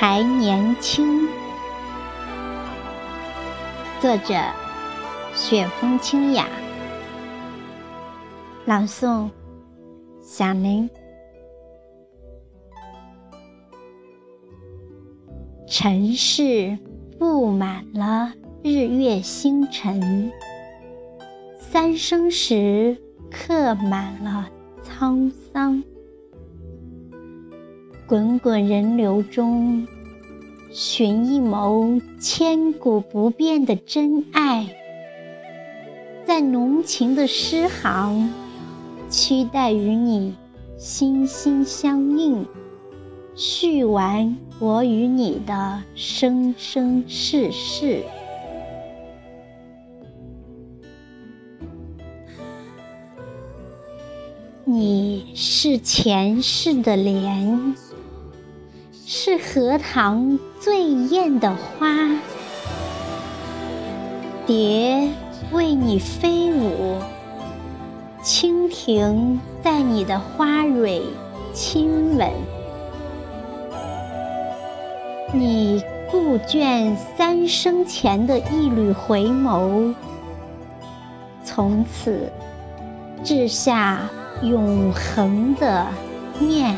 还年轻。作者：雪风清雅，朗诵：小林。尘世布满了日月星辰，三生石刻满了沧桑。滚滚人流中，寻一眸千古不变的真爱，在浓情的诗行，期待与你心心相印，续完我与你的生生世世。你是前世的莲。是荷塘最艳的花，蝶为你飞舞，蜻蜓在你的花蕊亲吻。你顾卷三生前的一缕回眸，从此掷下永恒的念。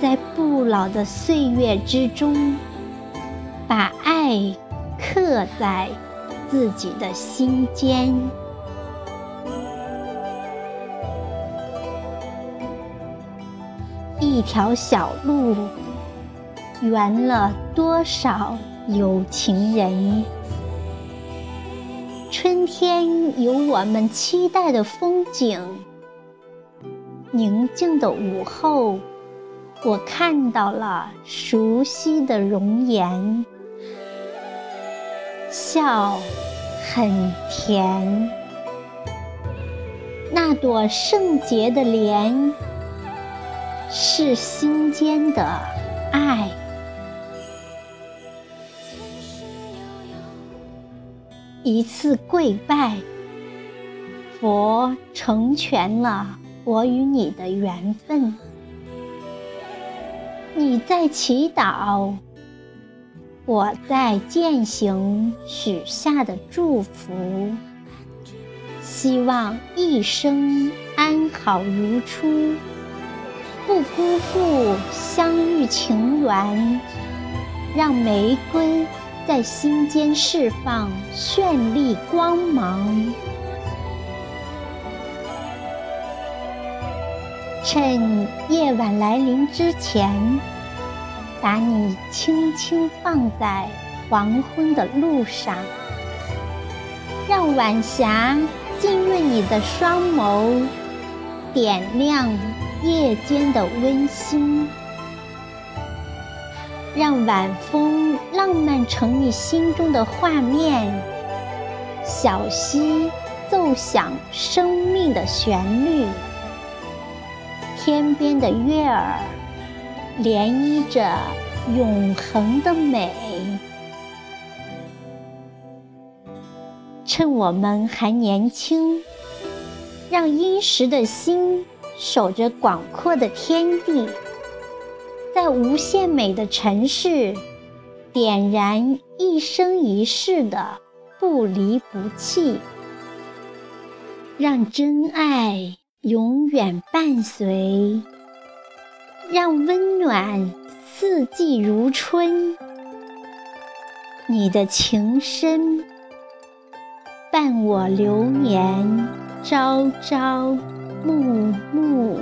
在不老的岁月之中，把爱刻在自己的心间。一条小路，圆了多少有情人？春天有我们期待的风景，宁静的午后。我看到了熟悉的容颜，笑很甜。那朵圣洁的莲，是心间的爱。一次跪拜，佛成全了我与你的缘分。你在祈祷，我在践行许下的祝福，希望一生安好如初，不辜负相遇情缘，让玫瑰在心间释放绚丽光芒。趁夜晚来临之前，把你轻轻放在黄昏的路上，让晚霞浸润你的双眸，点亮夜间的温馨，让晚风浪漫成你心中的画面，小溪奏响生命的旋律。天边的月儿，涟漪着永恒的美。趁我们还年轻，让殷实的心守着广阔的天地，在无限美的城市，点燃一生一世的不离不弃，让真爱。永远伴随，让温暖四季如春。你的情深，伴我流年，朝朝暮暮。